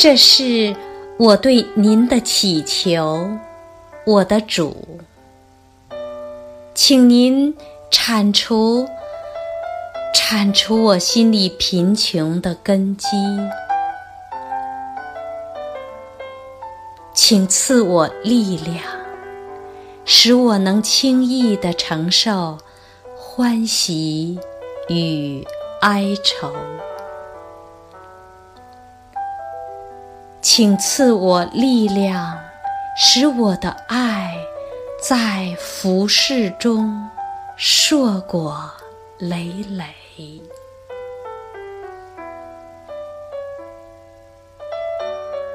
这是我对您的祈求，我的主，请您铲除铲除我心里贫穷的根基，请赐我力量，使我能轻易的承受欢喜与哀愁。请赐我力量，使我的爱在服饰中硕果累累。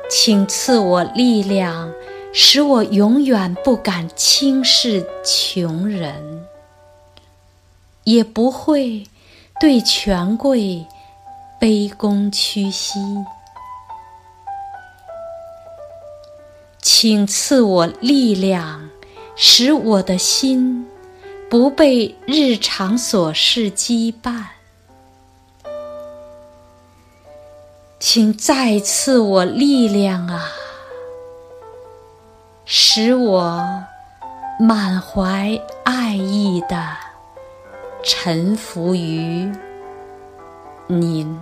请赐我力量，使我永远不敢轻视穷人，也不会对权贵卑躬屈膝。请赐我力量，使我的心不被日常琐事羁绊。请再赐我力量啊，使我满怀爱意的臣服于您。